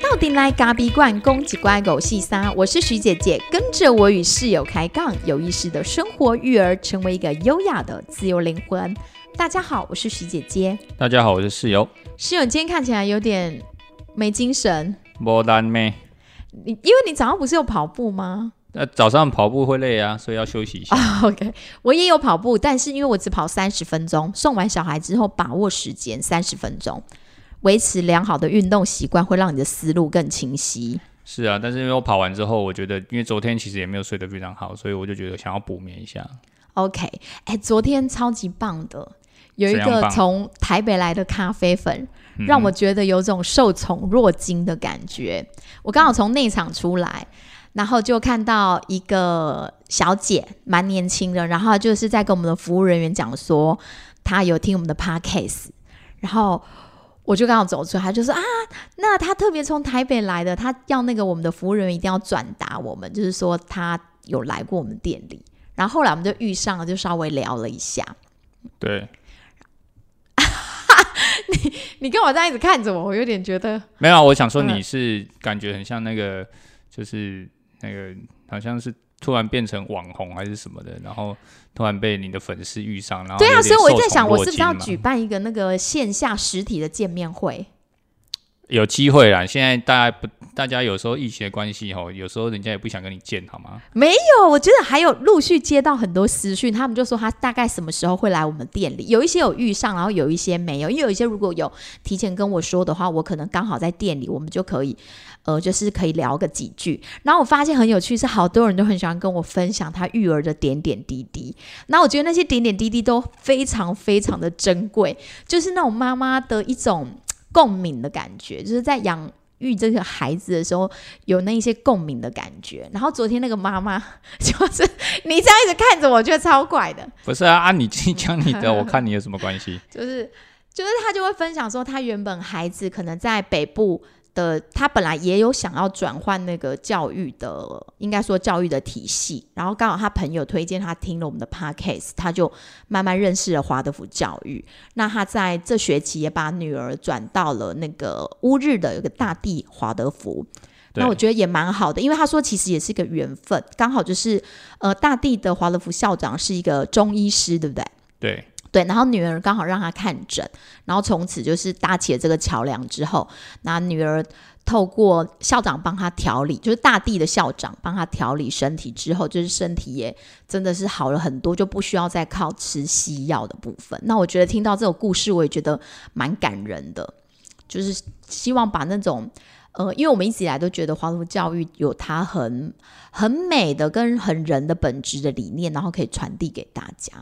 到底来咖比罐攻击乖狗细沙，我是徐姐姐，跟着我与室友开杠，有意识的生活育儿，成为一个优雅的自由灵魂。大家好，我是徐姐姐。大家好，我是室友。室友，今天看起来有点没精神，无单咩？你因为你早上不是有跑步吗？呃，早上跑步会累啊，所以要休息一下。OK，我也有跑步，但是因为我只跑三十分钟，送完小孩之后把握时间三十分钟，维持良好的运动习惯会让你的思路更清晰。是啊，但是因为我跑完之后，我觉得因为昨天其实也没有睡得非常好，所以我就觉得想要补眠一下。OK，哎，昨天超级棒的，有一个从台北来的咖啡粉，嗯让我觉得有种受宠若惊的感觉。我刚好从内场出来，然后就看到一个小姐，蛮年轻的，然后就是在跟我们的服务人员讲说，她有听我们的 podcast，然后。我就刚好走出来，她就说啊，那她特别从台北来的，她要那个我们的服务人员一定要转达我们，就是说她有来过我们店里，然后后来我们就遇上了，就稍微聊了一下。对，你你跟我这样一直看着我？我有点觉得没有啊，我想说嗯你是感觉很像那个，就是那个好像是突然变成网红还是什么的，然后突然被你的粉丝遇上，然后对啊，所以我在想，我是不是要举办一个那个线下实体的见面会？有机会啦。现在大家不，大家有时候疫情的关系吼，有时候人家也不想跟你见，好吗？没有，我觉得还有陆续接到很多私讯，他们就说他大概什么时候会来我们店里，有一些有遇上，然后有一些没有，因为有一些如果有提前跟我说的话，我可能刚好在店里，我们就可以，呃，就是可以聊个几句。然后我发现很有趣，是好多人都很喜欢跟我分享他育儿的点点滴滴。那我觉得那些点点滴滴都非常非常的珍贵，就是那种妈妈的一种共鸣的感觉，就是在养。育这个孩子的时候，有那一些共鸣的感觉。然后昨天那个妈妈，就是 你这样一直看着我，觉得超怪的，不是啊，啊，你讲你的，我看你有什么关系？就是就是他就会分享说，他原本孩子可能在北部的，他本来也有想要转换那个教育的，应该说教育的体系，然后刚好他朋友推荐他听了我们的 podcast，他就慢慢认识了华德福教育。那他在这学期也把女儿转到了那个乌日的有个大地华德福。那我觉得也蛮好的，因为他说其实也是一个缘分，刚好就是呃大地的华德福校长是一个中医师，对不对？对，对，然后女儿刚好让他看诊，然后从此就是搭起了这个桥梁之后，那女儿透过校长帮他调理，就是大地的校长帮他调理身体之后，就是身体也真的是好了很多，就不需要再靠吃西药的部分。那我觉得听到这种故事，我也觉得蛮感人的，就是希望把那种。呃，因为我们一直以来都觉得华德福教育有它很很美的跟很人的本质的理念，然后可以传递给大家。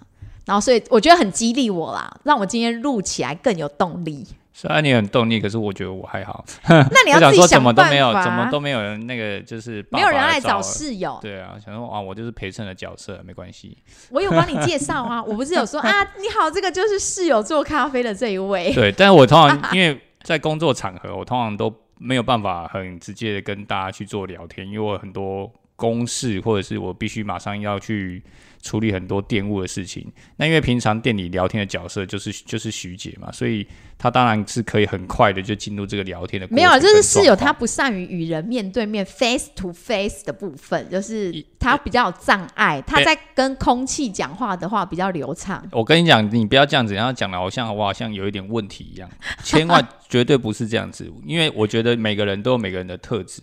然后，所以我觉得很激励我啦，让我今天录起来更有动力。虽然你很动力，可是我觉得我还好。那你要自己我想说怎么都没有，怎么都没有人那个就是爸没有人爸来找室友。对啊，想说啊，我就是陪衬的角色，没关系。我有帮你介绍啊，我不是有说啊，你好，这个就是室友做咖啡的这一位。对，但是我通常因为在工作场合，我通常都没有办法很直接的跟大家去做聊天，因为我很多公事，或者是我必须马上要去处理很多店务的事情。那因为平常店里聊天的角色就是就是徐姐嘛，所以她当然是可以很快的就进入这个聊天的没有，就是室友状况他不善于与人面对面 face to face 的部分，就是她比较有障碍，他在跟空气讲话的话比较流畅。我跟你讲，你不要这样子，然后讲的好像我好像有一点问题一样，千万绝对不是这样子，因为我觉得每个人都有每个人的特质。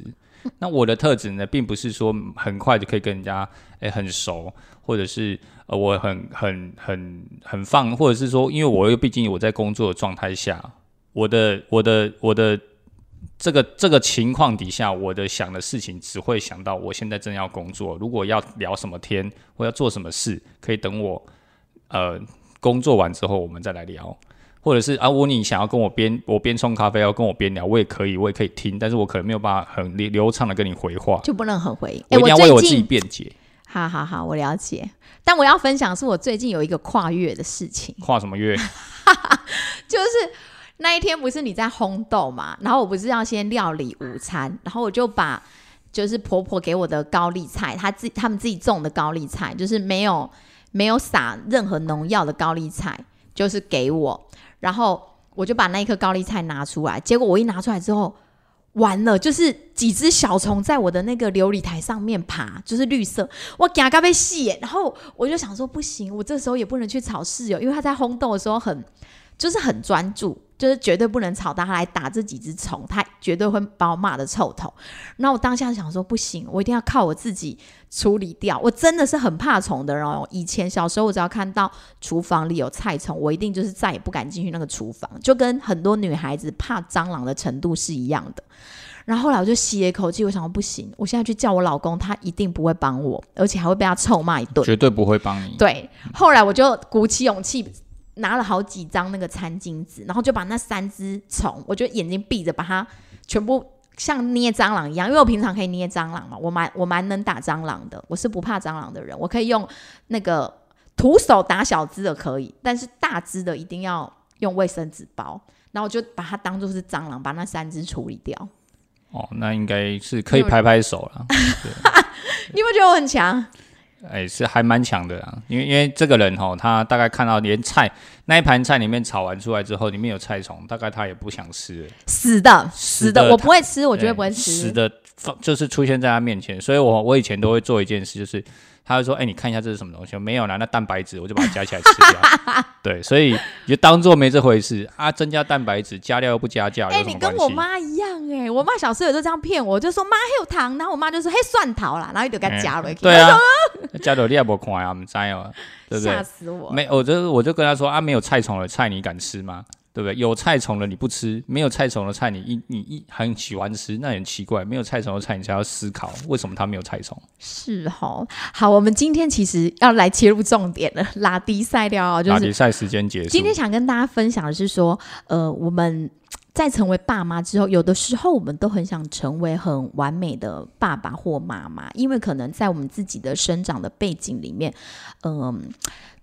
那我的特质呢，并不是说很快就可以跟人家诶、很熟，或者是呃我很很很很放，或者是说，因为我又毕竟我在工作的状态下，我的我的我的这个这个情况底下，我的想的事情只会想到我现在正要工作，如果要聊什么天或要做什么事，可以等我呃工作完之后我们再来聊，或者是啊，我你想要跟我边我边冲咖啡要跟我边聊，我也可以，我也可以听，但是我可能没有办法很流流畅的跟你回话，就不能很回应。我一定要为我自己辩解。好好好，我了解。但我要分享是我最近有一个跨越的事情，跨什么越？就是那一天不是你在烘豆嘛，然后我不是要先料理午餐，然后我就把就是婆婆给我的高丽菜，她自他们自己种的高丽菜，就是没有没有撒任何农药的高丽菜，就是给我。然后我就把那一颗高丽菜拿出来，结果我一拿出来之后，完了，就是几只小虫在我的那个琉璃台上面爬，就是绿色，我嘎嘎被戏。然后我就想说，不行，我这时候也不能去吵室友，因为他在轰动的时候很，就是很专注，就是绝对不能吵到他来打这几只虫，他绝对会把我骂的臭头。然后我当下想说，不行，我一定要靠我自己处理掉。我真的是很怕虫的人哦。以前小时候，我只要看到厨房里有菜虫，我一定就是再也不敢进去那个厨房，就跟很多女孩子怕蟑螂的程度是一样的。然后后来我就吸了一口气，我想说不行，我现在去叫我老公，他一定不会帮我，而且还会被他臭骂一顿。绝对不会帮你。对，后来我就鼓起勇气，拿了好几张那个餐巾纸，然后就把那三只虫，我就眼睛闭着，把它全部像捏蟑螂一样，因为我平常可以捏蟑螂嘛，我蛮我蛮能打蟑螂的，我是不怕蟑螂的人，我可以用那个徒手打小只的可以，但是大只的一定要用卫生纸包，然后我就把它当做是蟑螂，把那三只处理掉。哦，那应该是可以拍拍手了。你有没有觉得我很强？哎，是还蛮强的啊，因为因为这个人哦，他大概看到连菜那一盘菜里面炒完出来之后，里面有菜虫，大概他也不想吃了。死的，死的，的我不会吃，我绝对不会吃。死的放就是出现在他面前，所以我我以前都会做一件事，就是他就说：“哎、你看一下这是什么东西？”没有啦，那蛋白质，我就把它加起来吃掉。对，所以你就当做没这回事啊，增加蛋白质，加料又不加价，哎、你跟我？妈一样哎、我妈小时候也都这样骗我，就说妈还有糖，然后我妈就说嘿蒜头啦，然后就给它加了、对啊，加了你也不看啊，我们知哦，对不对吓？死我！没，我就我就跟他说啊，没有菜虫的菜你敢吃吗？对不对？有菜虫的你不吃，没有菜虫的菜你一你一很喜欢吃，那也很奇怪。没有菜虫的菜你才要思考为什么它没有菜虫。是哈，好，我们今天其实要来切入重点了，拉低赛料啊，就是打比赛时间结束，今天想跟大家分享的是说，呃，我们在成为爸妈之后，有的时候我们都很想成为很完美的爸爸或妈妈，因为可能在我们自己的生长的背景里面，嗯、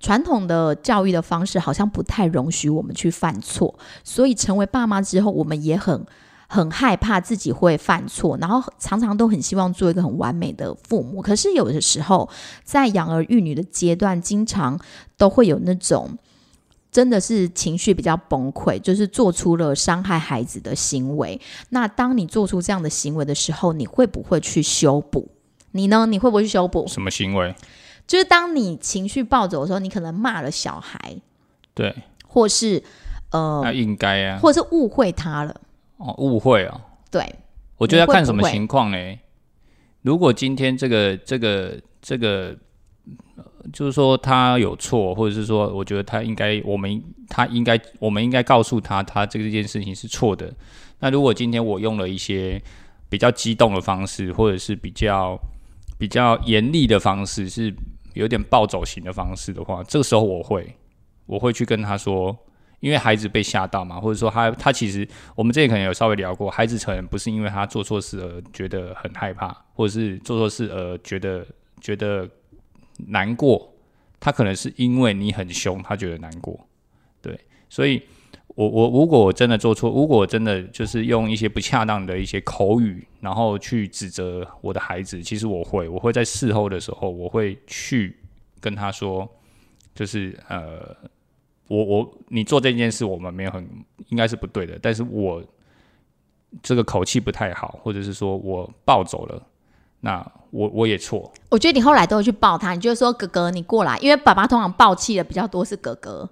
传统的教育的方式好像不太容许我们去犯错，所以成为爸妈之后，我们也很。很害怕自己会犯错，然后常常都很希望做一个很完美的父母。可是有的时候，在养儿育女的阶段，经常都会有那种真的是情绪比较崩溃，就是做出了伤害孩子的行为。那当你做出这样的行为的时候，你会不会去修补？你呢？你会不会去修补？什么行为？就是当你情绪暴走的时候，你可能骂了小孩，对，或是呃，那应该啊。或是误会他了。哦，误会哦，对，我觉得要看什么情况呢？如果今天这个这个这个，呃就是说他有错，或者是说，我觉得他应该，我们他应该，我们应该告诉他，他这个件事情是错的。那如果今天我用了一些比较激动的方式，或者是比较比较严厉的方式，是有点暴走型的方式的话，这个时候我会我会去跟他说，因为孩子被吓到嘛，或者说他他其实我们之前可能有稍微聊过，孩子可能不是因为他做错事而觉得很害怕，或者是做错事而觉得觉得难过，他可能是因为你很凶，他觉得难过。对，所以我我如果我真的做错，如果我真的就是用一些不恰当的一些口语，然后去指责我的孩子，其实我会，我会在事后的时候，我会去跟他说，就是呃。我我你做这件事，我们没有很应该是不对的，但是我这个口气不太好，或者是说我暴走了，那我我也错，我觉得你后来都会去抱他，你就会说哥哥你过来，因为爸爸通常抱气的比较多是哥哥，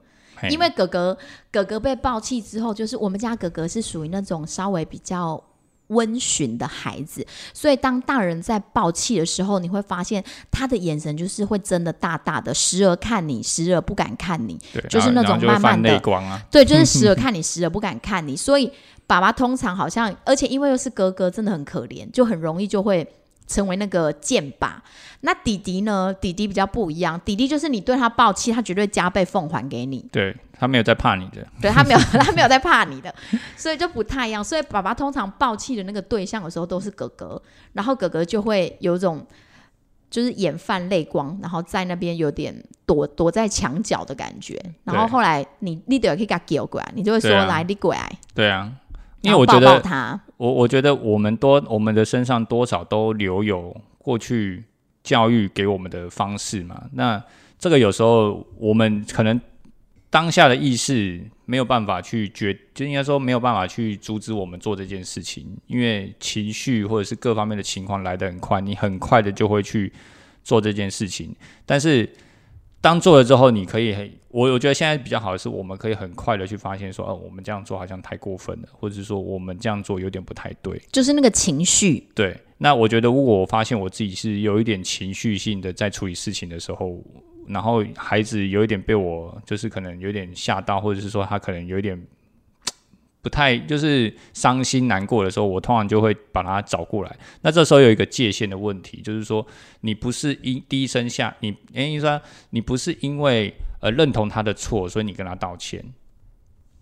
因为哥哥哥哥被抱气之后，就是我们家哥哥是属于那种稍微比较温驯的孩子，所以当大人在抱气的时候，你会发现他的眼神就是会真的大大的，时而看你，时而不敢看你。对，就是那种慢慢地泪光啊，对，就是 时而看你，时而不敢看你。所以爸爸通常好像，而且因为又是哥哥，真的很可怜，就很容易就会成为那个剑靶。那弟弟呢？弟弟比较不一样，弟弟就是你对他暴气，他绝对加倍奉还给你。对他没有在怕你的，对他没有，他没有在怕你的，所以就不太一样。所以爸爸通常暴气的那个对象有时候都是哥哥，然后哥哥就会有种就是眼泛泪光，然后在那边有点躲躲在墙角的感觉。然后后来你你得可以给他丢过来，你就会说、对啊来你过来，对啊，因为我觉得他。我我觉得我们多我们的身上多少都留有过去教育给我们的方式嘛。那这个有时候我们可能当下的意识没有办法去决，就应该说没有办法去阻止我们做这件事情，因为情绪或者是各方面的情况来得很快，你很快的就会去做这件事情。但是当做了之后，你可以很，我我觉得现在比较好的是，我们可以很快的去发现说，哦，我们这样做好像太过分了，或者是说我们这样做有点不太对。就是那个情绪，对，那我觉得如果我发现我自己是有一点情绪性的在处理事情的时候，然后孩子有一点被我就是可能有点吓到，或者是说他可能有一点不太就是伤心难过的时候，我通常就会把他找过来。那这时候有一个界限的问题，就是说你不是因低声下，你诶，你说你不是因为呃认同他的错，所以你跟他道歉。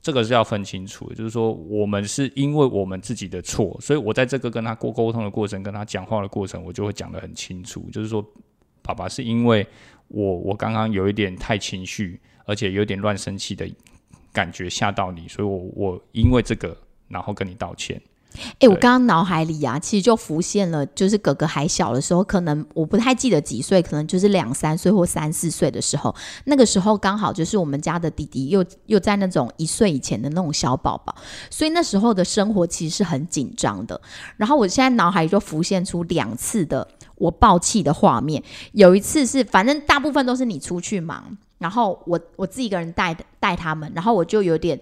这个是要分清楚，就是说我们是因为我们自己的错，所以我在这个跟他过沟通的过程，跟他讲话的过程，我就会讲得很清楚，就是说爸爸是因为我我刚刚有一点太情绪，而且有点乱生气的感觉吓到你，所以我我因为这个然后跟你道歉。哎、我刚刚脑海里啊，其实就浮现了，就是哥哥还小的时候，可能我不太记得几岁，可能就是两三岁或三四岁的时候，那个时候刚好就是我们家的弟弟又又在那种一岁以前的那种小宝宝，所以那时候的生活其实是很紧张的。然后我现在脑海里就浮现出两次的我爆气的画面，有一次是反正大部分都是你出去忙，然后我我自己一个人带带他们，然后我就有点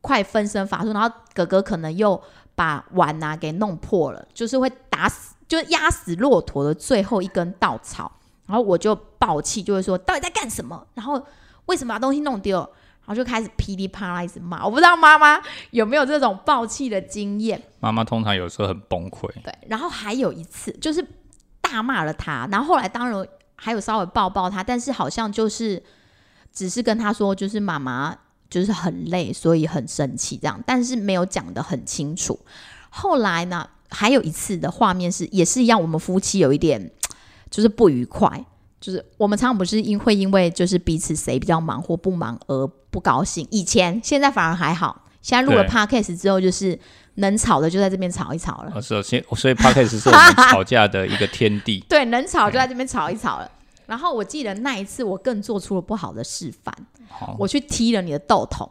快分身乏术，然后哥哥可能又。把碗啊给弄破了，就是会打死，就是压死骆驼的最后一根稻草。然后我就爆气，就会说到底在干什么？然后为什么把东西弄丢？然后就开始噼里啪啦一直骂。我不知道妈妈有没有这种爆气的经验。妈妈通常有时候很崩溃，对，然后还有一次就是大骂了他，然后后来当然还有稍微抱抱他，但是好像就是只是跟他说，就是妈妈。就是很累，所以很生气这样，但是没有讲得很清楚。后来呢，还有一次的画面是，也是一样，我们夫妻有一点 就是不愉快，就是我们常常不是因会因为就是彼此谁比较忙或不忙而不高兴。以前现在反而还好，现在录了 podcast 之后，就是能吵的就在这边吵一吵了。是，所以所以 podcast 是我们吵架的一个天地。对，能吵就在这边吵一吵了。然后我记得那一次，我更做出了不好的示范。我去踢了你的豆桶。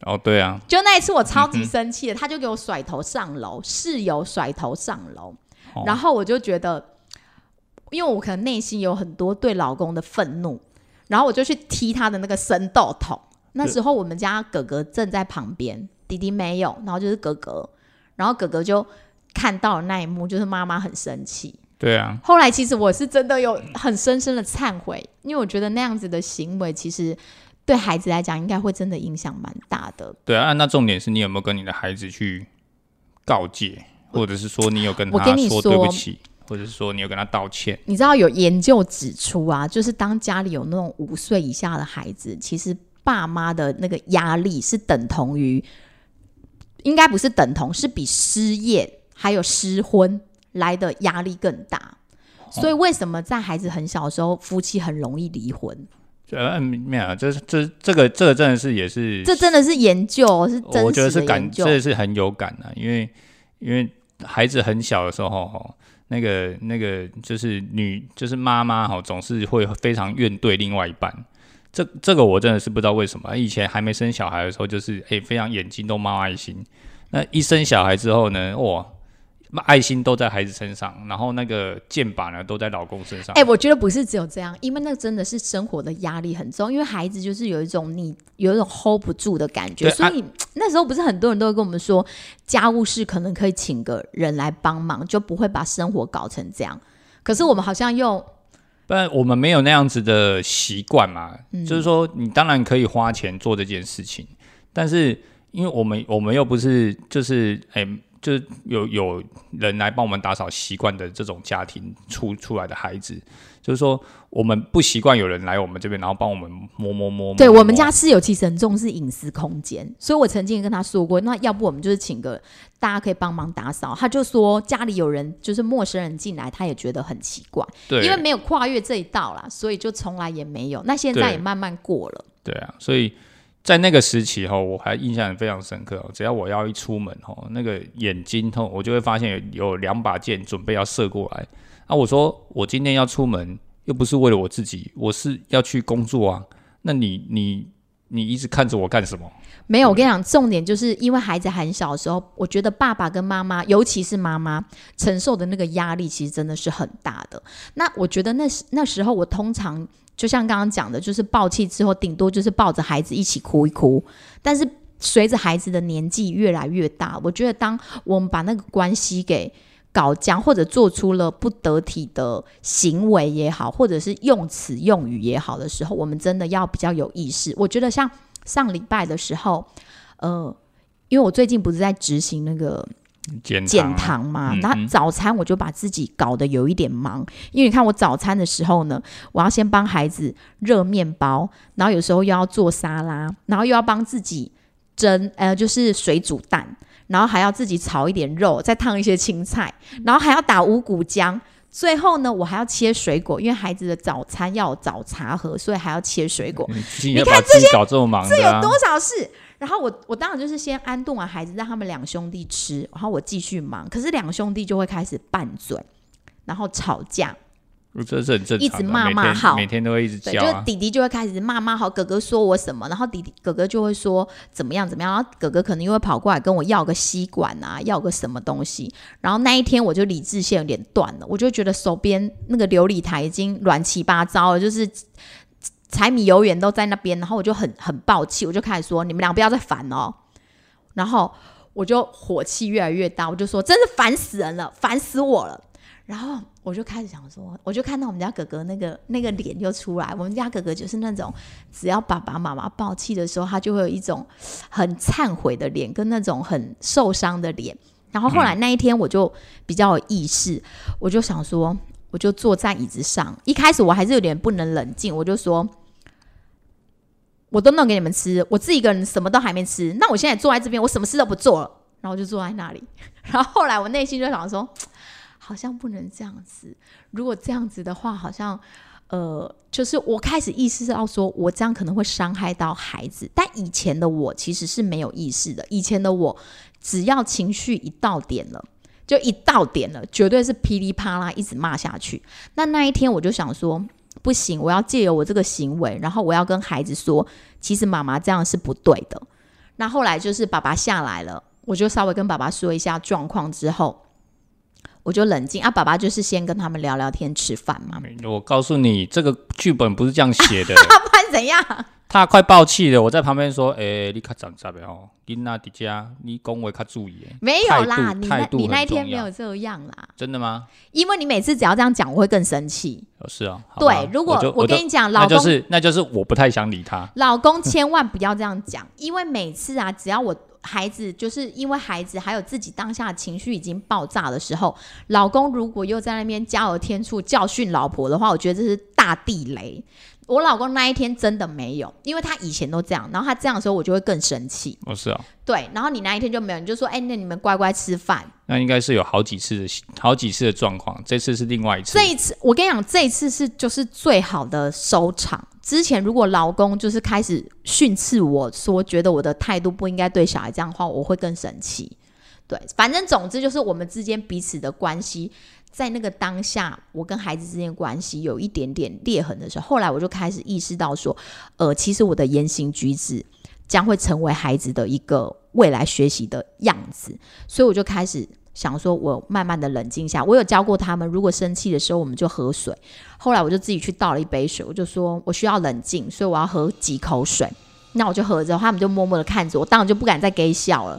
哦，对啊，就那一次我超级生气的，他就给我甩头上楼，室友甩头上楼，然后我就觉得，因为我可能内心有很多对老公的愤怒，然后我就去踢他的那个生豆桶。那时候我们家哥哥正在旁边，弟弟没有，然后就是哥哥，然后哥哥就看到了那一幕，就是妈妈很生气。对啊，后来其实我是真的有很深深的忏悔，因为我觉得那样子的行为其实对孩子来讲应该会真的影响蛮大的。对啊，那重点是你有没有跟你的孩子去告诫，或者是说你有跟他说对不起，或者是说你有跟他道歉？你知道有研究指出啊，就是当家里有那种五岁以下的孩子，其实爸妈的那个压力是等同于，应该不是等同，是比失业还有失婚。来的压力更大，所以为什么在孩子很小的时候，夫妻很容易离婚？呃，没有，这这这个这个真的是也是，这真的是研究，是真我觉得是感，这是很有感的，因为因为孩子很小的时候，哈，那个那个就是女就是妈妈哈，总是会非常怨对另外一半。这这个我真的是不知道为什么，以前还没生小孩的时候，就是哎，非常眼睛都冒爱心。那一生小孩之后呢，哇！爱心都在孩子身上，然后那个剑把呢都在老公身上。哎，我觉得不是只有这样，因为那真的是生活的压力很重，因为孩子就是有一种你有一种 hold 不住的感觉，所以那时候不是很多人都会跟我们说，家务事可能可以请个人来帮忙，就不会把生活搞成这样。可是我们好像又，不然我们没有那样子的习惯嘛，就是说你当然可以花钱做这件事情，但是因为我们我们又不是就是哎。就是有有人来帮我们打扫习惯的这种家庭出出来的孩子，就是说我们不习惯有人来我们这边，然后帮我们摸摸摸。对我们家室友其实很重视隐私空间，所以我曾经跟他说过，那要不我们就是请个大家可以帮忙打扫。他就说家里有人就是陌生人进来，他也觉得很奇怪，对，因为没有跨越这一道啦，所以就从来也没有。那现在也慢慢过了，对啊，所以。在那个时期哈，我还印象非常深刻。只要我要一出门哈，那个眼睛痛，我就会发现有两把剑准备要射过来。啊，我说我今天要出门，又不是为了我自己，我是要去工作啊。那你你你一直看着我干什么？没有，我跟你讲，重点就是因为孩子很小的时候，我觉得爸爸跟妈妈，尤其是妈妈承受的那个压力，其实真的是很大的。那我觉得那时那时候，我通常就像刚刚讲的，就是抱气之后，顶多就是抱着孩子一起哭一哭。但是随着孩子的年纪越来越大，我觉得当我们把那个关系给搞僵，或者做出了不得体的行为也好，或者是用词用语也好的时候，我们真的要比较有意识。我觉得像。上礼拜的时候，呃，因为我最近不是在执行那个减减糖嘛，那早餐我就把自己搞得有一点忙，因为你看我早餐的时候呢，我要先帮孩子热面包，然后有时候又要做沙拉，然后又要帮自己蒸，呃，就是水煮蛋，然后还要自己炒一点肉，再烫一些青菜，然后还要打五谷浆。最后呢，我还要切水果，因为孩子的早餐要早茶喝，所以还要切水果。你看这些搞这么忙，这有多少事？然后我我当然就是先安顿完孩子，让他们两兄弟吃，然后我继续忙。可是两兄弟就会开始拌嘴，然后吵架。这是很正常，一直骂骂好，每天都会一直叫。就弟弟就会开始骂骂好，哥哥说我什么，然后弟弟哥哥就会说怎么样怎么样，然后哥哥可能又会跑过来跟我要个吸管啊，要个什么东西。然后那一天我就理智线有点断了，我就觉得手边那个琉璃台已经乱七八糟了，就是柴米油盐都在那边，然后我就很很暴气，我就开始说你们俩不要再烦哦。然后我就火气越来越大，我就说真是烦死人了，烦死我了。然后我就开始想说，我就看到我们家哥哥那个那个脸就出来。我们家哥哥就是那种，只要爸爸妈妈爆气的时候，他就会有一种很忏悔的脸，跟那种很受伤的脸。然后后来那一天，我就比较有意识，我就想说，我就坐在椅子上。一开始我还是有点不能冷静，我就说，我都弄给你们吃，我自己一个人什么都还没吃。那我现在坐在这边，我什么事都不做了，然后就坐在那里。然后后来我内心就想说。好像不能这样子。如果这样子的话，好像，呃，就是我开始意识到，说我这样可能会伤害到孩子。但以前的我其实是没有意识的。以前的我，只要情绪一到点了，就一到点了，绝对是噼里啪啦一直骂下去。那那一天我就想说，不行，我要借由我这个行为，然后我要跟孩子说，其实妈妈这样是不对的。那后来就是爸爸下来了，我就稍微跟爸爸说一下状况之后。我就冷静啊，爸爸就是先跟他们聊聊天、吃饭嘛。我告诉你，这个剧本不是这样写的。不然怎样？他快爆气了，我在旁边说：“哎，你卡长啥的哦？你那迪家，你恭维卡注意。”没有啦，你那你那一天没有这样啦。真的吗？因为你每次只要这样讲，我会更生气。是啊。对，如果我跟你讲，老公就是那就是我不太想理他。老公千万不要这样讲，因为每次啊，只要我。孩子就是因为孩子还有自己当下情绪已经爆炸的时候，老公如果又在那边加油添醋教训老婆的话，我觉得这是大地雷。我老公那一天真的没有，因为他以前都这样，然后他这样的时候我就会更生气。哦，是啊，对，然后你那一天就没有，你就说，哎，那你们乖乖吃饭。那应该是有好几次的好几次的状况，这次是另外一次。这一次我跟你讲，这一次是就是最好的收场。之前如果老公就是开始训斥我说，觉得我的态度不应该对小孩这样的话，我会更生气。对，反正总之就是我们之间彼此的关系，在那个当下，我跟孩子之间关系有一点点裂痕的时候，后来我就开始意识到说，呃，其实我的言行举止将会成为孩子的一个未来学习的样子，所以我就开始。想说，我慢慢的冷静下。我有教过他们，如果生气的时候，我们就喝水。后来我就自己去倒了一杯水，我就说我需要冷静，所以我要喝几口水。那我就喝着，他们就默默的看着我，当然就不敢再给笑了。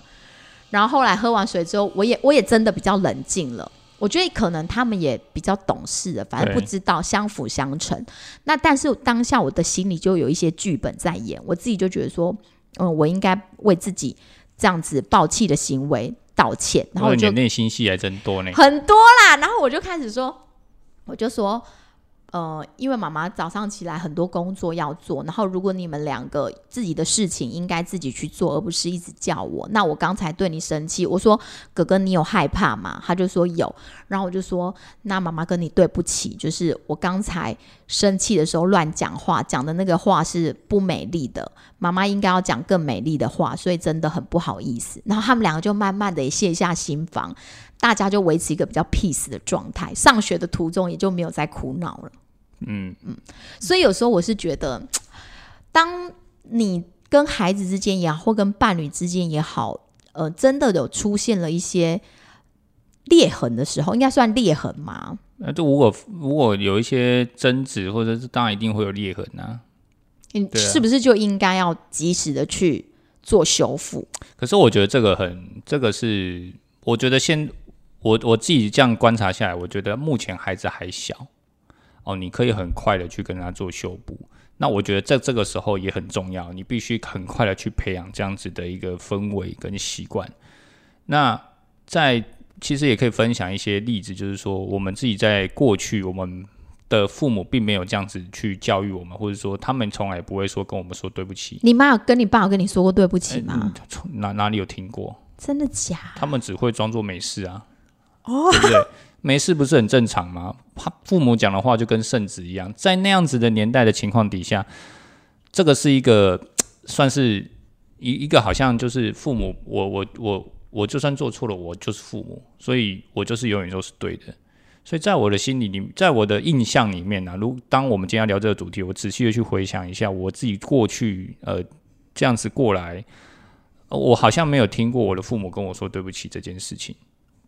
然后后来喝完水之后，我也我也真的比较冷静了。我觉得可能他们也比较懂事的，反正不知道相辅相成。那但是当下我的心里就有一些剧本在演，我自己就觉得说，嗯，我应该为自己这样子暴气的行为。道歉，然后就内心戏还真多呢，很多啦。然后我就开始说，我就说。呃，因为妈妈早上起来很多工作要做，然后如果你们两个自己的事情应该自己去做，而不是一直叫我。那我刚才对你生气，我说哥哥你有害怕吗？他就说有，然后我就说那妈妈跟你对不起，就是我刚才生气的时候乱讲话，讲的那个话是不美丽的，妈妈应该要讲更美丽的话，所以真的很不好意思。然后他们两个就慢慢的卸下心防。大家就维持一个比较 peace 的状态，上学的途中也就没有再苦恼了。嗯嗯，所以有时候我是觉得，当你跟孩子之间也好，或跟伴侣之间也好，呃，真的有出现了一些裂痕的时候，应该算裂痕吗？那就如果如果有一些争执，或者是当然一定会有裂痕啊。你对啊是不是就应该要及时的去做修复？可是我觉得这个很，这个是我觉得现我我自己这样观察下来，我觉得目前孩子还小哦，你可以很快的去跟他做修补。那我觉得在这个时候也很重要，你必须很快的去培养这样子的一个氛围跟习惯。那在其实也可以分享一些例子，就是说我们自己在过去我们的父母并没有这样子去教育我们，或者说他们从来不会说跟我们说对不起。你妈有跟你爸有跟你说过对不起吗？哪哪里有听过？真的假？他们只会装作没事啊，对不对？没事不是很正常吗？他父母讲的话就跟圣旨一样，在那样子的年代的情况底下，这个是一个算是一一个好像就是父母，我我我我就算做错了，我就是父母，所以我就是永远都是对的。所以在我的心里里，在我的印象里面呢、如当我们今天聊这个主题，我仔细的去回想一下我自己过去呃这样子过来，我好像没有听过我的父母跟我说对不起这件事情。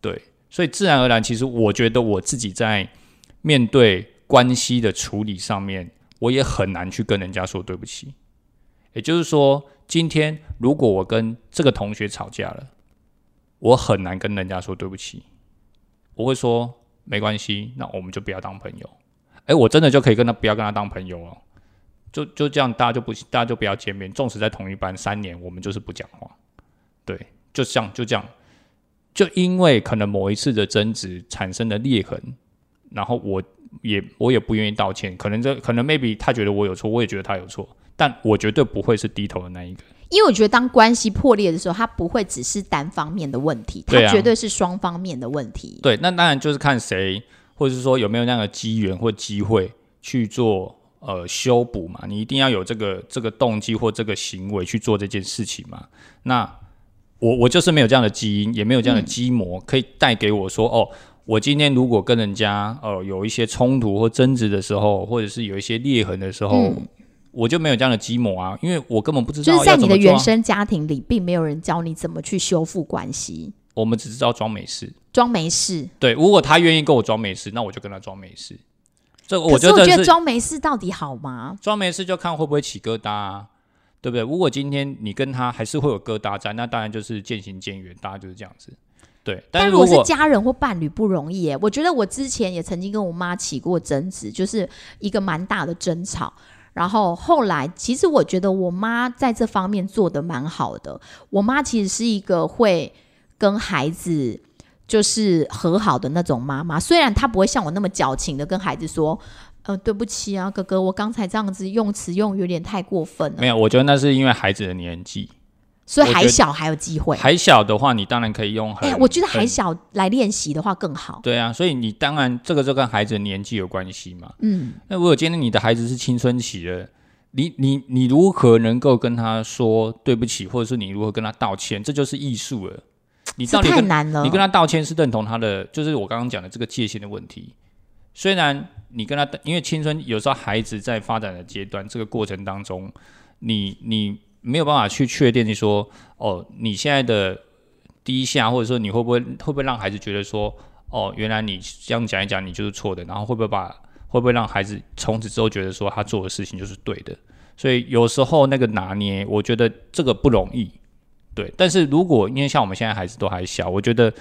对，所以自然而然，其实我觉得我自己在面对关系的处理上面，我也很难去跟人家说对不起。也就是说，今天如果我跟这个同学吵架了，我很难跟人家说对不起。我会说没关系，那我们就不要当朋友。哎，我真的就可以跟他不要跟他当朋友了，就就这样，大家就不大家就不要见面。纵使在同一班三年，我们就是不讲话。对，就这样就这样。就因为可能某一次的争执产生的裂痕，然后我也我也不愿意道歉，可能这可能 maybe 他觉得我有错，我也觉得他有错，但我绝对不会是低头的那一个。因为我觉得当关系破裂的时候，它不会只是单方面的问题，它绝对是双方面的问题。对，那当然就是看谁，或者是说有没有那样的机缘或机会去做呃修补嘛。你一定要有这个这个动机或这个行为去做这件事情嘛。那我我就是没有这样的基因，也没有这样的基模，可以带给我说哦。我今天如果跟人家呃有一些冲突或争执的时候，或者是有一些裂痕的时候，嗯我就没有这样的基模啊，因为我根本不知道就是在你的原生家庭里，并没有人教你怎么去修复关系，我们只知道装没事。装没事。对，如果他愿意跟我装没事，那我就跟他装没事。这我觉得我觉得装没事到底好吗？装没事就看会不会起疙瘩啊，对不对？如果今天你跟他还是会有疙瘩在，那当然就是渐行渐远，大家就是这样子。对，但如果是家人或伴侣不容易耶。我觉得我之前也曾经跟我妈起过争执，就是一个蛮大的争吵。然后后来，其实我觉得我妈在这方面做的蛮好的。我妈其实是一个会跟孩子就是和好的那种妈妈，虽然她不会像我那么矫情的跟孩子说。呃，对不起啊，哥哥，我刚才这样子用词用有点太过分了没，有，我觉得那是因为孩子的年纪所以还小还有机会。还小的话，你当然可以用很。哎、我觉得还小来练习的话更好。对啊，所以你当然这个就跟孩子的年纪有关系嘛。嗯，那如果今天你的孩子是青春期的，你你你如何能够跟他说对不起，或者是你如何跟他道歉，这就是艺术了。你这到底跟太难了。你跟他道歉是认同他的，就是我刚刚讲的这个界限的问题。虽然你跟他，因为青春有时候孩子在发展的阶段，这个过程当中，你你没有办法去确定你说，哦，你现在的第一下，或者说你会不会会不会让孩子觉得说，哦，原来你这样讲一讲你就是错的，然后会不会把会不会让孩子从此之后觉得说他做的事情就是对的？所以有时候那个拿捏，我觉得这个不容易。对，但是如果因为像我们现在孩子都还小，我觉得，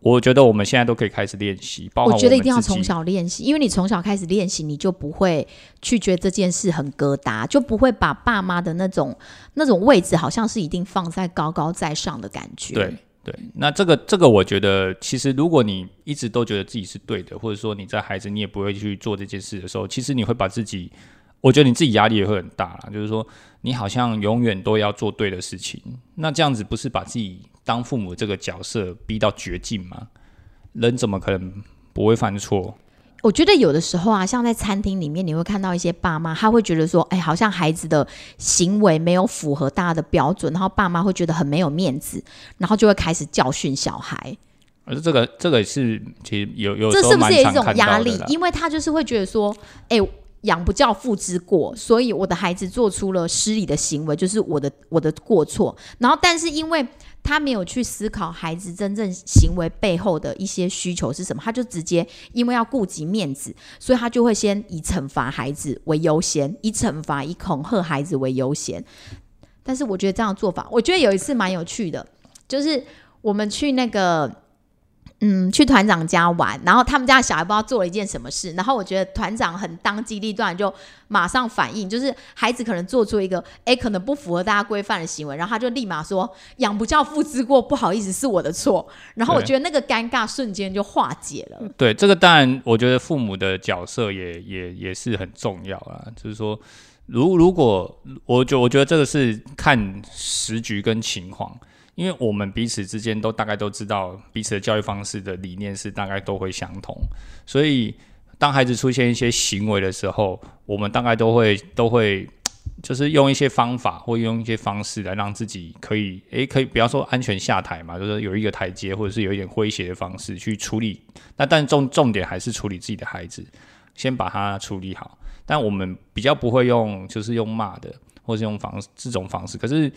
我觉得我们现在都可以开始练习，我觉得一定要从小练习，因为你从小开始练习，你就不会去觉得这件事很疙瘩，就不会把爸妈的那种那种位置，好像是一定放在高高在上的感觉。对对，那这个这个，我觉得其实如果你一直都觉得自己是对的，或者说你在孩子你也不会去做这件事的时候，其实你会把自己，我觉得你自己压力也会很大啦。就是说，你好像永远都要做对的事情，那这样子不是把自己当父母这个角色逼到绝境吗？人怎么可能不会犯错？我觉得有的时候啊，像在餐厅里面，你会看到一些爸妈，他会觉得说，哎，好像孩子的行为没有符合大家的标准，然后爸妈会觉得很没有面子，然后就会开始教训小孩。而这个这个是其实有有这是不是也是一种压力？因为他就是会觉得说，哎、养不教，父之过，所以我的孩子做出了失礼的行为，就是我的我的过错。然后，但是因为他没有去思考孩子真正行为背后的一些需求是什么，他就直接因为要顾及面子，所以他就会先以惩罚孩子为优先，以惩罚、以恐吓孩子为优先。但是我觉得这样做法，我觉得有一次蛮有趣的，就是我们去那个。嗯，去团长家玩，然后他们家小孩不知道做了一件什么事，然后我觉得团长很当机立断，就马上反应，就是孩子可能做出一个哎，可能不符合大家规范的行为，然后他就立马说：“养不教，父之过，不好意思，是我的错。”然后我觉得那个尴尬瞬间就化解了。对，这个当然，我觉得父母的角色也也也是很重要啊。就是说，如如果我觉我觉得这个是看时局跟情况。因为我们彼此之间都大概都知道彼此的教育方式的理念是大概都会相同，所以当孩子出现一些行为的时候，我们大概都会都会就是用一些方法或用一些方式来让自己可以诶可以不要说安全下台嘛，就是有一个台阶或者是有一点诙谐的方式去处理。那但重重点还是处理自己的孩子，先把他处理好。但我们比较不会用就是用骂的或是用方这种方式，可是。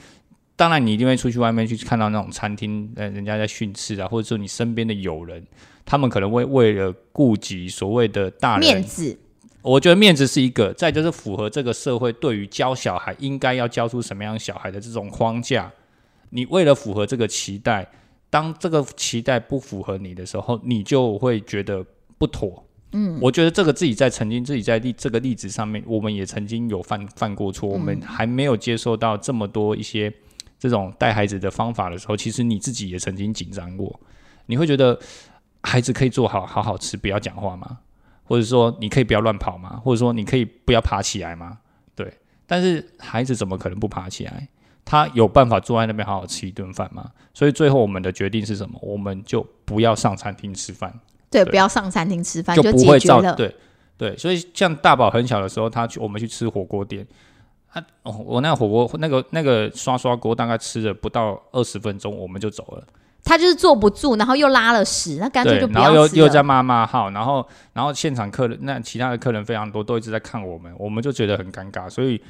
当然，你一定会出去外面去看到那种餐厅，呃，人家在训斥啊，或者说你身边的友人，他们可能会为了顾及所谓的大人面子，我觉得面子是一个，再就是符合这个社会对于教小孩应该要教出什么样小孩的这种框架，你为了符合这个期待，当这个期待不符合你的时候，你就会觉得不妥。嗯，我觉得这个自己在曾经自己在例这个例子上面，我们也曾经有犯犯过错，我们还没有接受到这么多一些。这种带孩子的方法的时候，其实你自己也曾经紧张过。你会觉得孩子可以做好好好吃，不要讲话吗？或者说你可以不要乱跑吗？或者说你可以不要爬起来吗？对。但是孩子怎么可能不爬起来？他有办法坐在那边好好吃一顿饭吗？所以最后我们的决定是什么？我们就不要上餐厅吃饭。对，不要上餐厅吃饭，就不会造对对。所以像大宝很小的时候，他去我们去吃火锅店。他哦，我那个火锅，那个那个刷刷锅，大概吃了不到二十分钟，我们就走了。他就是坐不住，然后又拉了屎，那干脆就不要然后又又在骂骂号，然后然后现场客人那其他的客人非常多，都一直在看我们，我们就觉得很尴尬。所以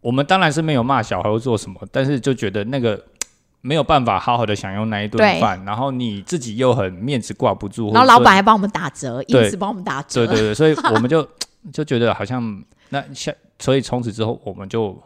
我们当然是没有骂小孩做什么，但是就觉得那个没有办法好好的享用那一顿饭，然后你自己又很面子挂不住，然后老板还帮我们打折，一直帮我们打折，对对对，所以我们就 就觉得好像那像。所以从此之后，我们就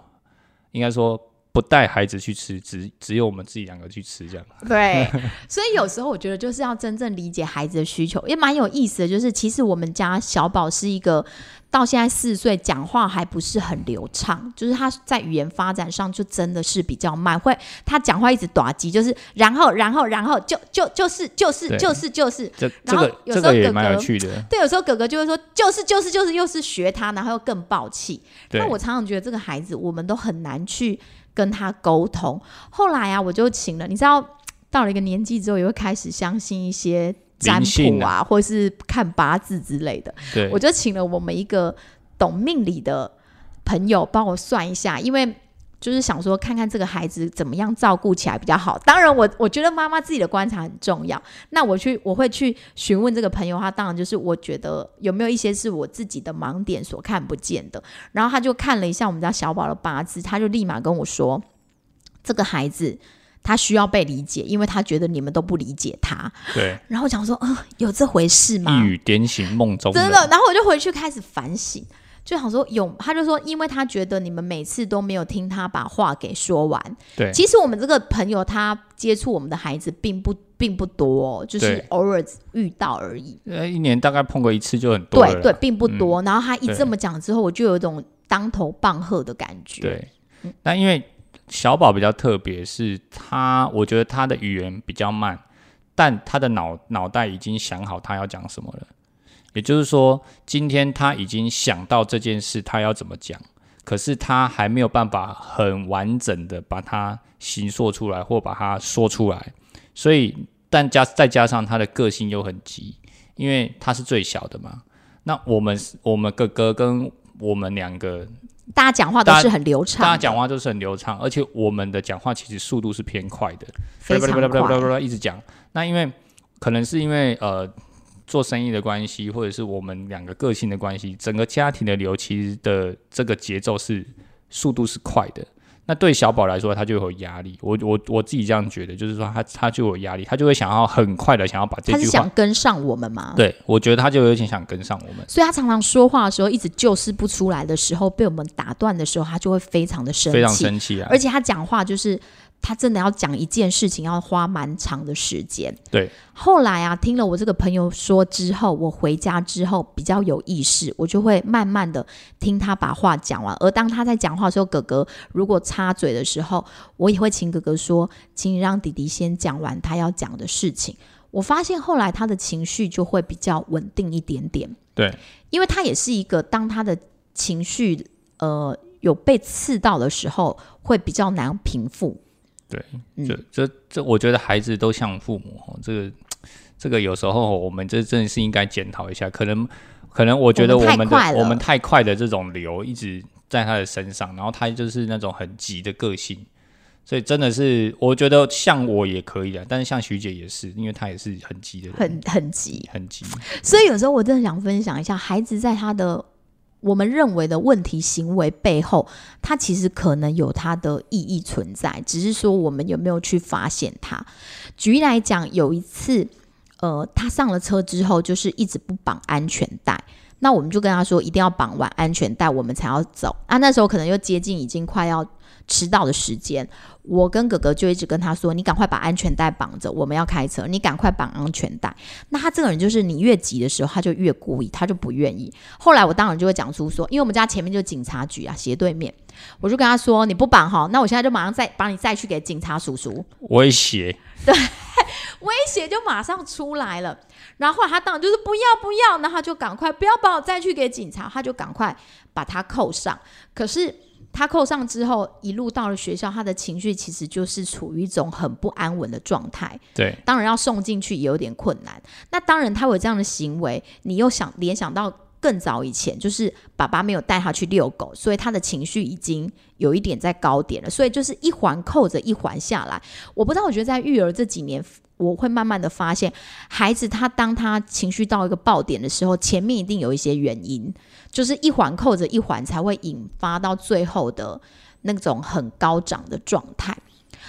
应该说不带孩子去吃，只只有我们自己两个去吃这样。对，所以有时候我觉得就是要真正理解孩子的需求，也蛮有意思的。就是其实我们家小宝是一个到现在四岁，讲话还不是很流畅，就是他在语言发展上就真的是比较慢，会他讲话一直短机，就是然后然后然后就就就是就是就是就是，然后有时候哥哥对，有时候哥哥就会说就是就是就是又是学他，然后又更暴气。那我常常觉得这个孩子，我们都很难去跟他沟通。后来啊，我就请了，你知道，到了一个年纪之后，也会开始相信一些占卜啊，或是看八字之类的。对，我就请了我们一个懂命理的朋友帮我算一下，因为。就是想说，看看这个孩子怎么样照顾起来比较好。当然，我我觉得妈妈自己的观察很重要。那我去，我会去询问这个朋友，他当然就是我觉得有没有一些是我自己的盲点所看不见的。然后他就看了一下我们家小宝的八字，他就立马跟我说，这个孩子他需要被理解，因为他觉得你们都不理解他。对。然后我想说，嗯，有这回事吗？一语点醒梦中真的。然后我就回去开始反省。就想说有，他就说，因为他觉得你们每次都没有听他把话给说完。对，其实我们这个朋友他接触我们的孩子并不并不多，就是偶尔遇到而已。呃，一年大概碰过一次就很多对对，并不多。然后他一这么讲之后，我就有一种当头棒喝的感觉。对，那因为小宝比较特别，是他我觉得他的语言比较慢，但他的脑脑袋已经想好他要讲什么了。也就是说，今天他已经想到这件事，他要怎么讲，可是他还没有办法很完整的把它形塑出来或把它说出来。所以，但加再加上他的个性又很急，因为他是最小的嘛。那我们我们哥哥跟我们两个，大家讲话都是很流畅，大家讲话都是很流畅，而且我们的讲话其实速度是偏快的，非常快，一直讲。那因为可能是因为呃。做生意的关系，或者是我们两个个性的关系，整个家庭的流其实的这个节奏是速度是快的。那对小宝来说，他就有压力。我我我自己这样觉得，就是说他他就有压力，他就会想要很快的想要把这他是句话想跟上我们吗？对，我觉得他就有点想跟上我们。所以他常常说话的时候，一直就是不出来的时候，被我们打断的时候，他就会非常的生气，非常生气啊！而且他讲话就是他真的要讲一件事情，要花蛮长的时间。对，后来啊，听了我这个朋友说之后，我回家之后比较有意识，我就会慢慢的听他把话讲完。而当他在讲话的时候，哥哥如果插嘴的时候，我也会请哥哥说，请你让弟弟先讲完他要讲的事情。我发现后来他的情绪就会比较稳定一点点。对，因为他也是一个当他的情绪呃有被刺到的时候，会比较难平复。对，嗯这这这，我觉得孩子都像父母哦，这个这个有时候我们这真的是应该检讨一下，可能可能我觉得我们的我们太快的这种流一直在他的身上，然后他就是那种很急的个性。所以真的是，我觉得像我也可以啊，但是像徐姐也是，因为她也是很急的人，很很急，很急。所以有时候我真的想分享一下，孩子在他的我们认为的问题行为背后，它其实可能有它的意义存在，只是说我们有没有去发现它。举例来讲，有一次，呃，他上了车之后，就是一直不绑安全带。那我们就跟他说，一定要绑完安全带，我们才要走。啊，那时候可能又接近已经快要迟到的时间，我跟哥哥就一直跟他说：“你赶快把安全带绑着，我们要开车，你赶快绑安全带。”那他这个人就是你越急的时候，他就越故意，他就不愿意。后来我当然就会讲出说，因为我们家前面就是警察局啊，斜对面，我就跟他说：“你不绑哈，那我现在就马上再把你再去给警察叔叔。”威胁，对 威胁就马上出来了。然后他当然就是不要不要，那他就赶快不要把我再去给警察，他就赶快把他扣上。可是他扣上之后，一路到了学校，他的情绪其实就是处于一种很不安稳的状态。对当然要送进去也有点困难。那当然他有这样的行为，你又想联想到更早以前，就是爸爸没有带他去遛狗，所以他的情绪已经有一点在高点了，所以就是一环扣着一环下来。我不知道，我觉得在育儿这几年。我会慢慢的发现，孩子他当他情绪到一个爆点的时候，前面一定有一些原因，就是一环扣着一环，才会引发到最后的那种很高涨的状态。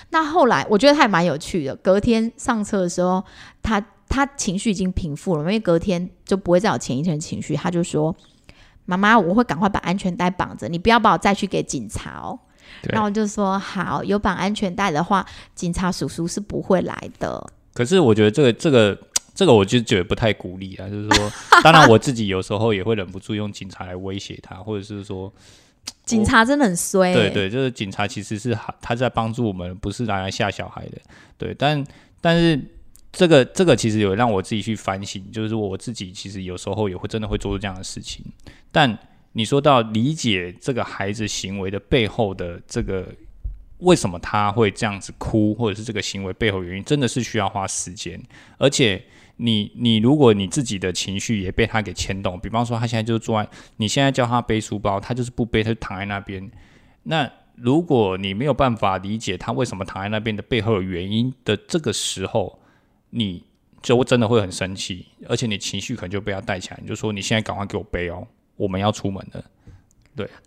那后来我觉得他也蛮有趣的，隔天上车的时候，他他情绪已经平复了，因为隔天就不会再有前一天的情绪，他就说：“妈妈，我会赶快把安全带绑着，你不要把我再去给警察哦。”然后我就说：“好，有绑安全带的话，警察叔叔是不会来的。可是我觉得这个这个这个，我就觉得不太鼓励啊。就是说，当然我自己有时候也会忍不住用警察来威胁他，或者是说，警察真的很衰、对对，就是警察其实是他在帮助我们，不是拿来吓小孩的。对，但但是这个这个其实有让我自己去反省，就是我自己其实有时候也会真的会做出这样的事情。但你说到理解这个孩子行为的背后的这个。为什么他会这样子哭，或者是这个行为背后原因，真的是需要花时间。而且你你如果你自己的情绪也被他给牵动，比方说他现在就坐在，你现在叫他背书包，他就是不背，他就躺在那边。那如果你没有办法理解他为什么躺在那边的背后的原因的这个时候，你就真的会很生气，而且你情绪可能就被他带起来，你就说你现在赶快给我背哦，我们要出门了。欸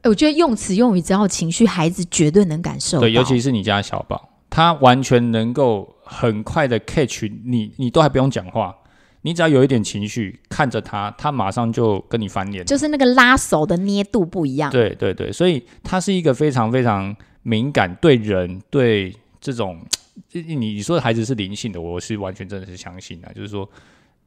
我觉得用词用语只要情绪，孩子绝对能感受。对，尤其是你家小宝，他完全能够很快的 catch 你，你都还不用讲话，你只要有一点情绪，看着他，他马上就跟你翻脸。就是那个拉手的捏度不一样。对对对，所以他是一个非常非常敏感，对人对这种，你你说的孩子是灵性的，我是完全真的是相信的，就是说。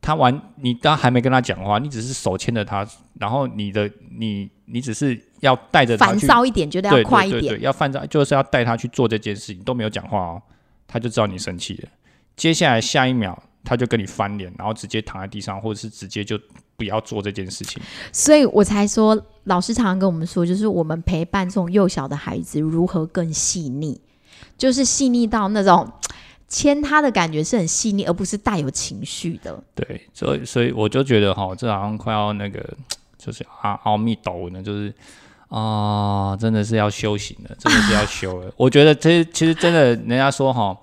他完，你当还没跟他讲话，你只是手牵着他，然后你的你你只是要带着烦躁一点，觉得要快一点。对对对，要烦躁就是要带他去做这件事情，都没有讲话哦，他就知道你生气了。接下来下一秒，他就跟你翻脸，然后直接躺在地上，或者是直接就不要做这件事情。所以我才说，老师常常跟我们说，就是我们陪伴这种幼小的孩子如何更细腻，就是细腻到那种牵他的感觉是很细腻，而不是带有情绪的。对，所以所以我就觉得哈，这好像快要那个，就是阿阿弥陀呢，就是啊、真的是要修行了，真的是要修了。我觉得这其实真的，人家说哈，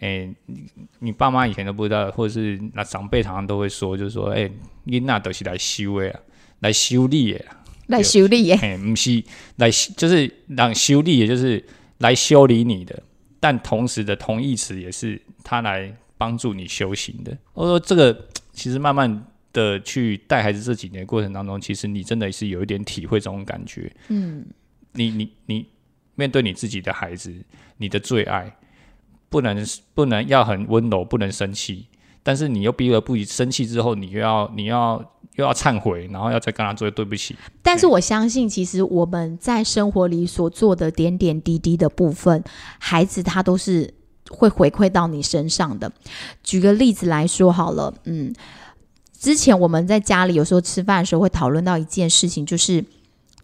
哎、你你爸妈以前都不知道，或者是那长辈常常都会说，就是说，哎、你那都是来修的啊，来修理的啊，来修理耶，嘿，不是来就是让修理，也就是来修理你的，但同时的同义词也是他来帮助你修行的。我说这个其实慢慢的去带孩子这几年的过程当中，其实你真的是有一点体会这种感觉。嗯，你你你面对你自己的孩子，你的最爱，不能不能要很温柔，不能生气。但是你又逼而不已，生气之后，你又要你要又要忏悔，然后要再跟他说对不起，但是我相信，其实我们在生活里所做的点点滴滴的部分，孩子他都是会回馈到你身上的。举个例子来说好了，嗯，之前我们在家里有时候吃饭的时候会讨论到一件事情，就是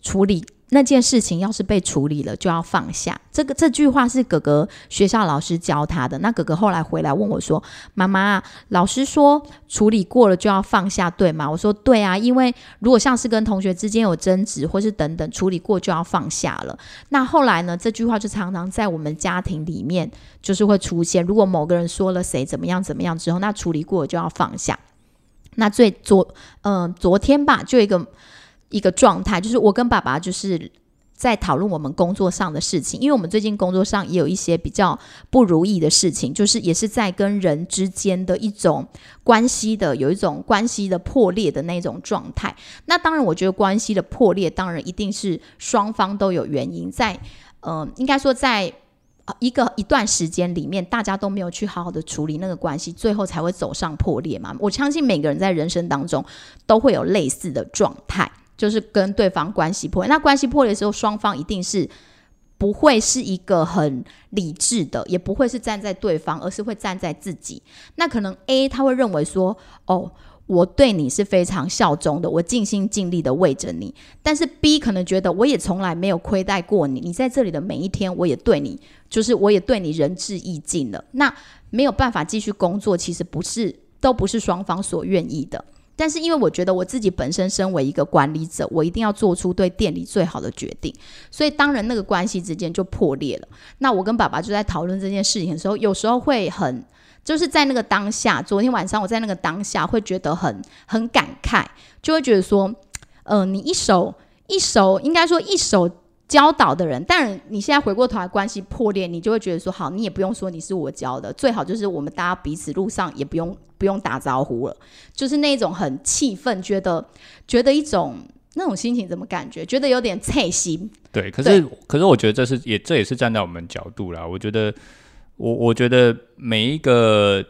处理那件事情，要是被处理了，就要放下。这个这句话是哥哥学校老师教他的。那哥哥后来回来问我说：“妈妈，老师说处理过了就要放下，对吗？”我说：“对啊，因为如果像是跟同学之间有争执，或是等等，处理过就要放下了。那后来呢？这句话就常常在我们家庭里面就是会出现。如果某个人说了谁怎么样怎么样之后，那处理过了就要放下。那最昨嗯、昨天吧，就一个一个状态，就是我跟爸爸就是在讨论我们工作上的事情，因为我们最近工作上也有一些比较不如意的事情，就是也是在跟人之间的一种关系的有一种关系的破裂的那种状态。那当然，我觉得关系的破裂，当然一定是双方都有原因，在呃，应该说在。一个一段时间里面，大家都没有去好好的处理那个关系，最后才会走上破裂嘛。我相信每个人在人生当中都会有类似的状态，就是跟对方关系破裂。那关系破裂的时候，双方一定是不会是一个很理智的，也不会是站在对方，而是会站在自己。那可能 A 他会认为说，哦。我对你是非常效忠的，我尽心尽力的为着你。但是 B 可能觉得我也从来没有亏待过你，你在这里的每一天，我也对你，就是我也对你仁至义尽了。那没有办法继续工作，其实不是都不是双方所愿意的。但是因为我觉得我自己本身身为一个管理者，我一定要做出对店里最好的决定，所以当然那个关系之间就破裂了。那我跟爸爸就在讨论这件事情的时候，有时候会很。就是在那个当下，昨天晚上我在那个当下会觉得很很感慨，就会觉得说，嗯、你一手一手应该说一手教导的人，但你现在回过头来关系破裂，你就会觉得说，好，你也不用说你是我教的，最好就是我们大家彼此路上也不用不用打招呼了，就是那种很气愤，觉得觉得一种那种心情怎么感觉，觉得有点刺心，对，可是可是我觉得这是也这也是站在我们角度啦。我觉得我我觉得每一个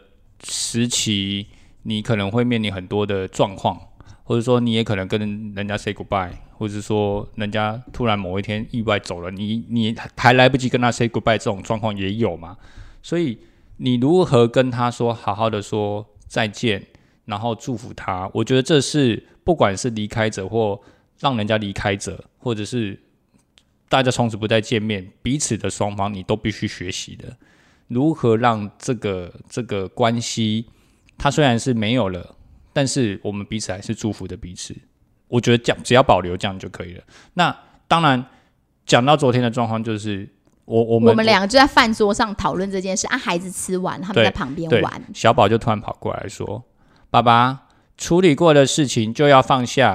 时期，你可能会面临很多的状况，或者说你也可能跟人家 say goodbye，或者说人家突然某一天意外走了，你你还来不及跟他 say goodbye，这种状况也有嘛。所以你如何跟他说好好的说再见，然后祝福他，我觉得这是不管是离开者或让人家离开者，或者是大家从此不再见面，彼此的双方你都必须学习的，如何让这个这个关系，它虽然是没有了，但是我们彼此还是祝福的彼此。我觉得这样只要保留这样就可以了。那当然，讲到昨天的状况，就是我我们我们两个就在饭桌上讨论这件事啊，孩子吃完，他们在旁边玩，小宝就突然跑过来说：“爸爸，处理过的事情就要放下。”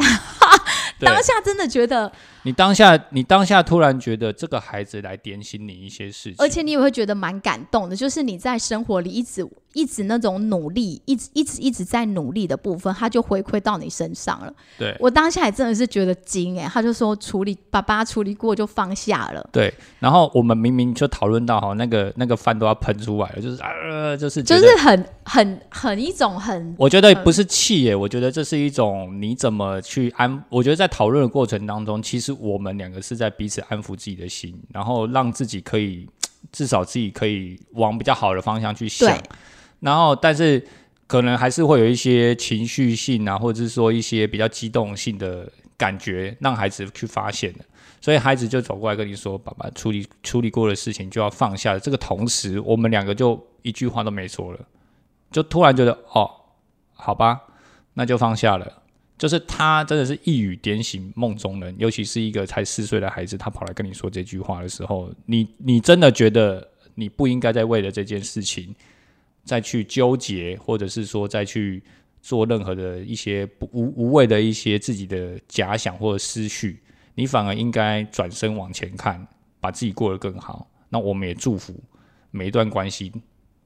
当下真的觉得，你当下，你当下突然觉得这个孩子来点醒你一些事情，而且你也会觉得蛮感动的，就是你在生活里一直一直那种努力，一直一直一直在努力的部分，他就回馈到你身上了。对我当下也真的是觉得惊哎、他就说处理爸爸处理过就放下了，对。然后我们明明就讨论到哈，那个那个饭都要喷出来了，就是呃，就是就是很很很一种很我觉得不是气耶，我觉得这是一种你怎么去安。我觉得在讨论的过程当中，其实我们两个是在彼此安抚自己的心，然后让自己可以 至少自己可以往比较好的方向去想。然后，但是可能还是会有一些情绪性啊，或者是说一些比较激动性的感觉，让孩子去发现的。所以孩子就走过来跟你说：“爸爸，处理处理过的事情就要放下。”这个同时，我们两个就一句话都没说了，就突然觉得哦，好吧，那就放下了。就是他真的是一语点醒梦中人，尤其是一个才四岁的孩子，他跑来跟你说这句话的时候，你你真的觉得你不应该再为了这件事情再去纠结，或者是说再去做任何的一些不无无谓的一些自己的假想或者思绪，你反而应该转身往前看，把自己过得更好。那我们也祝福每一段关系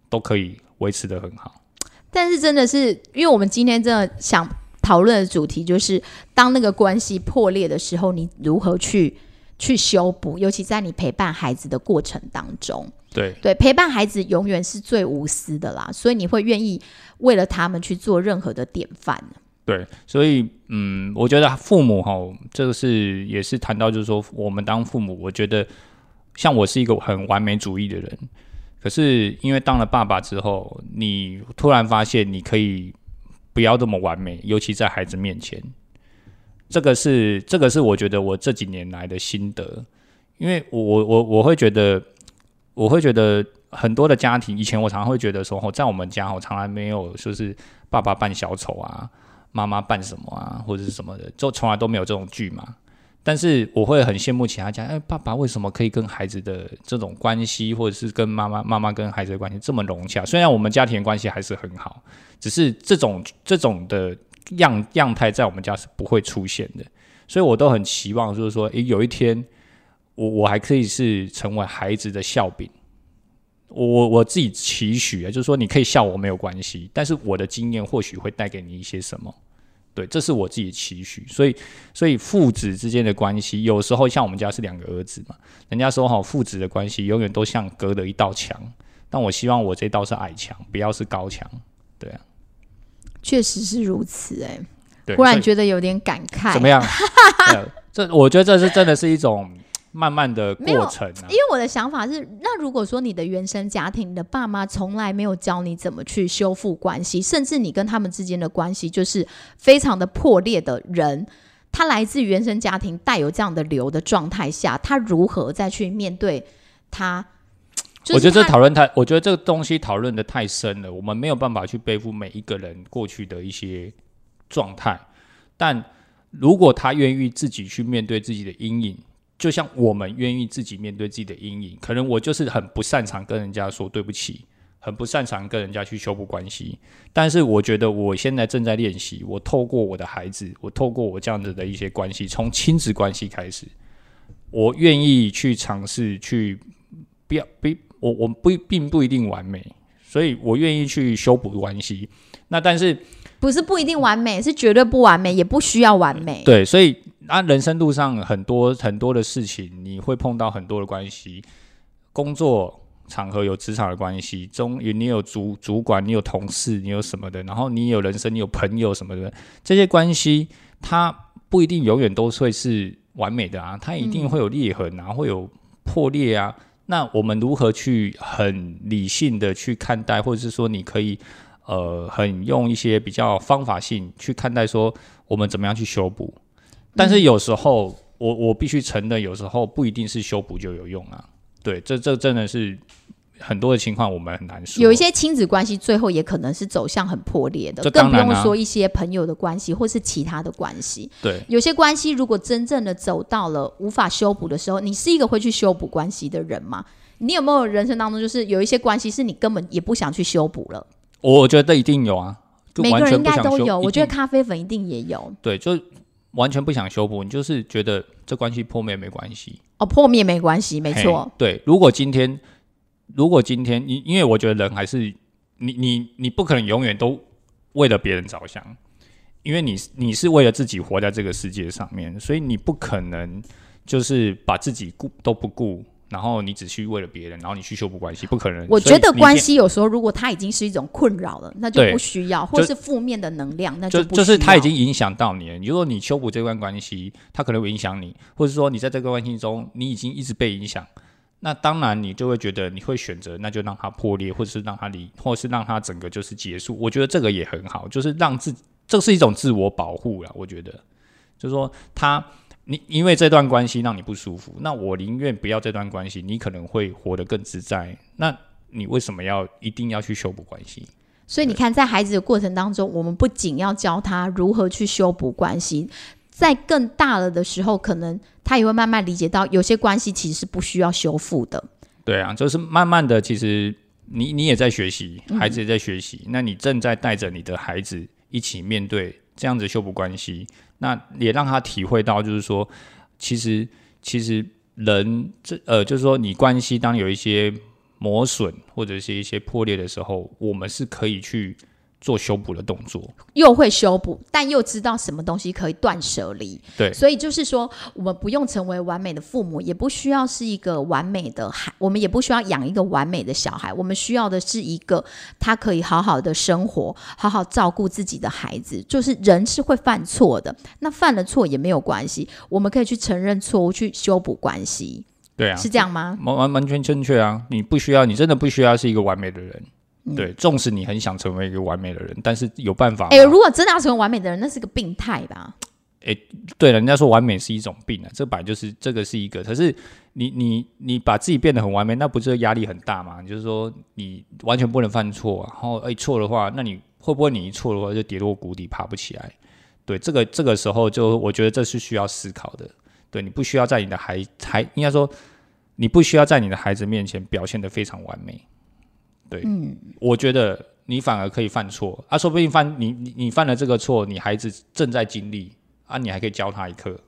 都可以维持的很好。但是真的是，因为我们今天真的想讨论的主题就是，当那个关系破裂的时候，你如何去去修补，尤其在你陪伴孩子的过程当中。对，对，陪伴孩子永远是最无私的啦，所以你会愿意为了他们去做任何的典范。对，所以嗯，我觉得父母哈，这个是也是谈到，就是说我们当父母，我觉得像我是一个很完美主义的人，可是因为当了爸爸之后，你突然发现你可以不要这么完美，尤其在孩子面前，这个是这个是我觉得我这几年来的心得，因为我我我我会觉得，我会觉得很多的家庭，以前我常常会觉得说，在我们家我从来没有说是爸爸扮小丑啊。妈妈扮什么啊，或者是什么的，就从来都没有这种剧嘛。但是我会很羡慕其他家，哎，爸爸为什么可以跟孩子的这种关系，或者是跟妈妈妈妈跟孩子的关系这么融洽？虽然我们家庭关系还是很好，只是这种这种的样样态在我们家是不会出现的。所以我都很期望，就是说，诶，有一天我我还可以是成为孩子的笑柄。我我我自己期许啊，就是说你可以笑我没有关系，但是我的经验或许会带给你一些什么，对，这是我自己的期许。所以，所以父子之间的关系，有时候像我们家是两个儿子嘛，人家说哈，父子的关系永远都像隔了一道墙，但我希望我这道是矮墙，不要是高墙，对啊，确实是如此、哎，对，忽然觉得有点感慨。怎么样？呃这我觉得这是真的是一种慢慢的过程啊因。为我的想法是，那如果说你的原生家庭，你的爸妈从来没有教你怎么去修复关系，甚至你跟他们之间的关系就是非常的破裂的人，他来自原生家庭带有这样的流的状态下，他如何再去面对他？就是我觉得这讨论太，我觉得这个东西讨论的太深了，我们没有办法去背负每一个人过去的一些状态。但如果他愿意自己去面对自己的阴影，就像我们愿意自己面对自己的阴影，可能我就是很不擅长跟人家说对不起，很不擅长跟人家去修补关系。但是我觉得我现在正在练习，我透过我的孩子，我透过我这样子的一些关系，从亲子关系开始，我愿意去尝试去不要不我我不并不一定完美，所以我愿意去修补关系。那但是不是不一定完美，是绝对不完美，也不需要完美。对，所以啊，人生路上很多很多的事情，你会碰到很多的关系，工作场合有职场的关系，中你有主主管，你有同事，你有什么的，然后你有人生，你有朋友什么的，这些关系它不一定永远都会是完美的啊，它一定会有裂痕啊，会有破裂啊。那我们如何去很理性的去看待，或者是说你可以呃很用一些比较方法性去看待，说我们怎么样去修补？但是有时候，我我必须承认，有时候不一定是修补就有用啊。对，这这真的是很多的情况，我们很难说。有一些亲子关系最后也可能是走向很破裂的，这更不用说一些朋友的关系或是其他的关系。对有些关系如果真正的走到了无法修补的时候，你是一个会去修补关系的人吗？你有没有人生当中就是有一些关系是你根本也不想去修补了？我觉得一定有啊，就完每个人应全不想修。该都有，我觉得定咖啡粉一定也有。对，就完全不想修补，你就是觉得这关系破灭没关系，哦，破灭没关系，没嘿错。对，如果今天，如果今天你，因为我觉得人还是你你你不可能永远都为了别人着想，因为你你是为了自己活在这个世界上面，所以你不可能就是把自己顾都不顾，然后你只去为了别人，然后你去修补关系，不可能。我觉得关系有时候如果它已经是一种困扰了，那就不需要，或是负面的能量，那就不就是它已经影响到你了。如果你修补这段关系，它可能会影响你，或者说你在这个关系中你已经一直被影响，那当然你就会觉得你会选择那就让它破裂，或者是让它离，或者是让它整个就是结束。我觉得这个也很好，就是让自这是一种自我保护了。我觉得就是说他。你因为这段关系让你不舒服，那我宁愿不要这段关系，你可能会活得更自在。那你为什么要一定要去修补关系？所以你看，在孩子的过程当中，我们不仅要教他如何去修补关系，在更大了的时候，可能他也会慢慢理解到，有些关系其实是不需要修复的。对啊，就是慢慢的，其实你你也在学习，孩子也在学习，那你正在带着你的孩子一起面对这样子修补关系，那也让他体会到，就是说，其实其实人这呃，就是说你关系当有一些磨损或者是一些破裂的时候，我们是可以去做修补的动作。又会修补，但又知道什么东西可以断舍离。对所以就是说，我们不用成为完美的父母，也不需要是一个完美的孩，我们也不需要养一个完美的小孩，我们需要的是一个他可以好好的生活，好好照顾自己的孩子。就是人是会犯错的，那犯了错也没有关系，我们可以去承认错误，去修补关系，对啊，是这样吗？完完完全正确啊！你不需要，你真的不需要是一个完美的人。嗯对，纵使你很想成为一个完美的人，但是有办法吗。哎、如果真的要成为完美的人，那是个病态吧？对了，人家说完美是一种病啊，这本来就是这个是一个。可是你你你把自己变得很完美，那不是压力很大吗？就是说你完全不能犯错，然后哎错的话，那你会不会你一错的话就跌落谷底，爬不起来？对，这个这个时候就我觉得这是需要思考的。对你不需要在你的孩孩应该说你不需要在你的孩子面前表现得非常完美。对，嗯，我觉得你反而可以犯错啊，说不定犯你你你犯了这个错，你孩子正在经历啊，你还可以教他一课，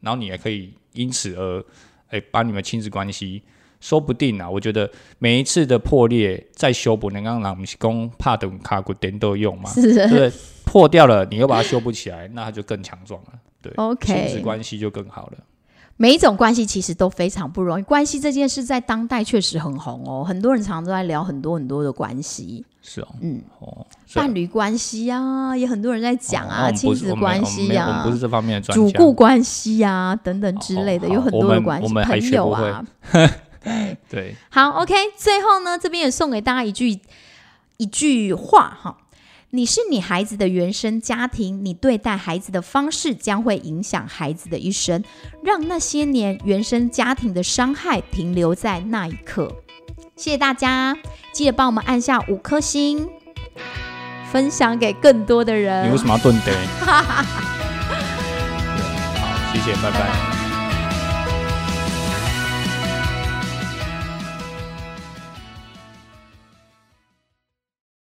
然后你也可以因此而哎把你们亲子关系。说不定啊，我觉得每一次的破裂再修补，能让我们公怕等卡古点都用嘛，是对不对？破掉了，你又把它修补起来，那它就更强壮了。对 OK 亲子关系就更好了。每一种关系其实都非常不容易，关系这件事在当代确实很红哦，很多人常常都在聊很多很多的关系，是哦，嗯，哦，伴侣关系啊，也很多人在讲啊，亲子关系啊不是，这方面的专主家。顾关系啊等等之类的，哦有很多的关系，朋友啊。对，好，OK，最后呢，这边也送给大家一句一句话哈。你是你孩子的原生家庭，你对待孩子的方式将会影响孩子的一生。让那些年原生家庭的伤害停留在那一刻。谢谢大家，记得帮我们按下五颗星，分享给更多的人。你为什么要顿呆？好，谢谢，拜拜。